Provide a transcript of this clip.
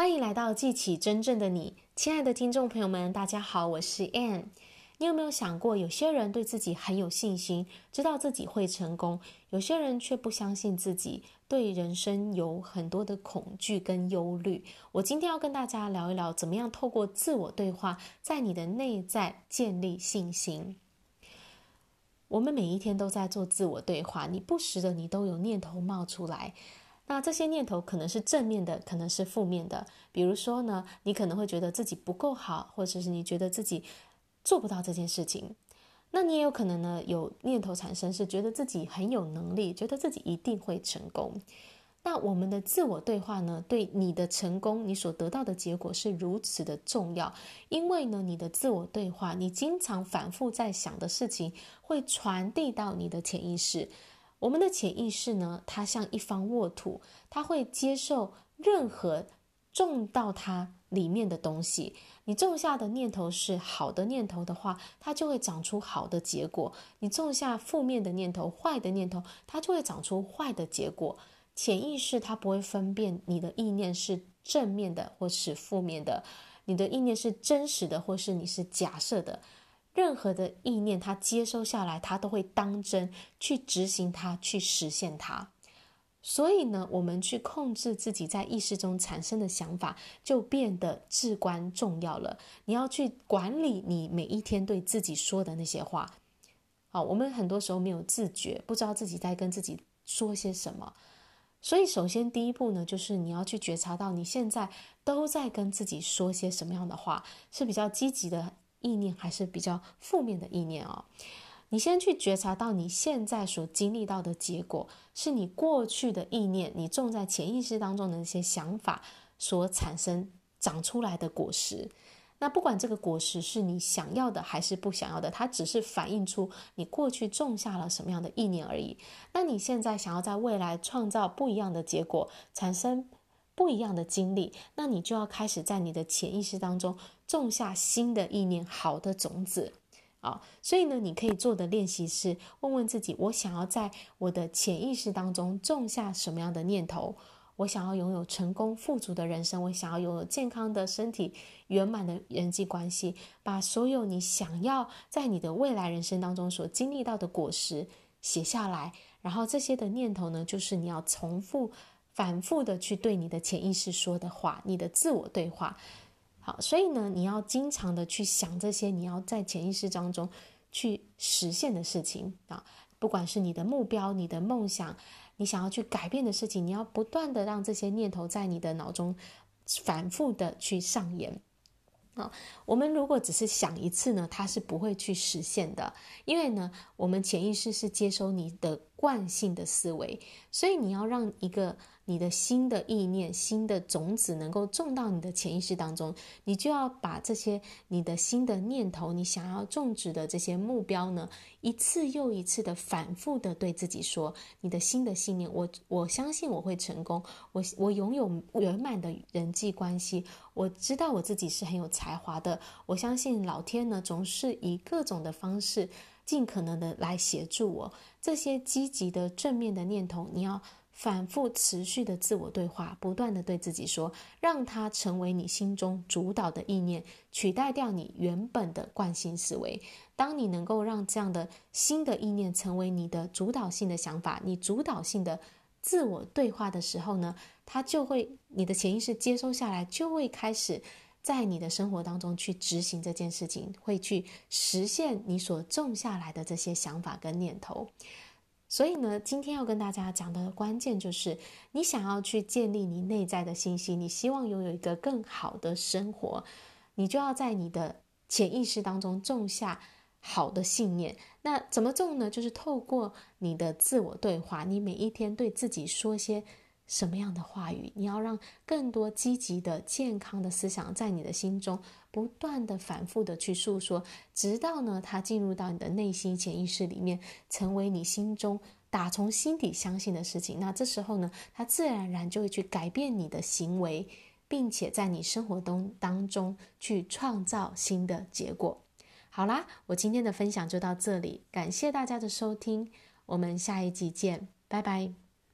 欢迎来到记起真正的你，亲爱的听众朋友们，大家好，我是 Anne。你有没有想过，有些人对自己很有信心，知道自己会成功；有些人却不相信自己，对人生有很多的恐惧跟忧虑。我今天要跟大家聊一聊，怎么样透过自我对话，在你的内在建立信心。我们每一天都在做自我对话，你不时的你都有念头冒出来。那这些念头可能是正面的，可能是负面的。比如说呢，你可能会觉得自己不够好，或者是你觉得自己做不到这件事情，那你也有可能呢，有念头产生是觉得自己很有能力，觉得自己一定会成功。那我们的自我对话呢，对你的成功，你所得到的结果是如此的重要，因为呢，你的自我对话，你经常反复在想的事情，会传递到你的潜意识。我们的潜意识呢，它像一方沃土，它会接受任何种到它里面的东西。你种下的念头是好的念头的话，它就会长出好的结果；你种下负面的念头、坏的念头，它就会长出坏的结果。潜意识它不会分辨你的意念是正面的或是负面的，你的意念是真实的或是你是假设的。任何的意念，它接收下来，它都会当真去执行它，去实现它。所以呢，我们去控制自己在意识中产生的想法，就变得至关重要了。你要去管理你每一天对自己说的那些话。好，我们很多时候没有自觉，不知道自己在跟自己说些什么。所以，首先第一步呢，就是你要去觉察到你现在都在跟自己说些什么样的话，是比较积极的意念，还是比较负面的意念哦。你先去觉察到你现在所经历到的结果，是你过去的意念，你种在潜意识当中的那些想法所产生长出来的果实。那不管这个果实是你想要的还是不想要的，它只是反映出你过去种下了什么样的意念而已。那你现在想要在未来创造不一样的结果，产生不一样的经历，那你就要开始在你的潜意识当中种下新的意念，好的种子。啊，所以呢，你可以做的练习是问问自己：我想要在我的潜意识当中种下什么样的念头？我想要拥有成功富足的人生，我想要拥有健康的身体、圆满的人际关系。把所有你想要在你的未来人生当中所经历到的果实写下来，然后这些的念头呢，就是你要重复、反复的去对你的潜意识说的话，你的自我对话。好，所以呢，你要经常的去想这些你要在潜意识当中去实现的事情啊，不管是你的目标、你的梦想、你想要去改变的事情，你要不断的让这些念头在你的脑中反复的去上演。啊，我们如果只是想一次呢，它是不会去实现的，因为呢，我们潜意识是接收你的惯性的思维，所以你要让一个。你的新的意念、新的种子能够种到你的潜意识当中，你就要把这些你的新的念头、你想要种植的这些目标呢，一次又一次的反复的对自己说：你的新的信念，我我相信我会成功，我我拥有圆满的人际关系，我知道我自己是很有才华的，我相信老天呢总是以各种的方式尽可能的来协助我。这些积极的正面的念头，你要。反复持续的自我对话，不断的对自己说，让它成为你心中主导的意念，取代掉你原本的惯性思维。当你能够让这样的新的意念成为你的主导性的想法，你主导性的自我对话的时候呢，它就会，你的潜意识接收下来，就会开始在你的生活当中去执行这件事情，会去实现你所种下来的这些想法跟念头。所以呢，今天要跟大家讲的关键就是，你想要去建立你内在的信心，你希望拥有一个更好的生活，你就要在你的潜意识当中种下好的信念。那怎么种呢？就是透过你的自我对话，你每一天对自己说些。什么样的话语？你要让更多积极的、健康的思想在你的心中不断的、反复的去诉说，直到呢，它进入到你的内心潜意识里面，成为你心中打从心底相信的事情。那这时候呢，它自然而然就会去改变你的行为，并且在你生活中当中去创造新的结果。好啦，我今天的分享就到这里，感谢大家的收听，我们下一集见，拜拜。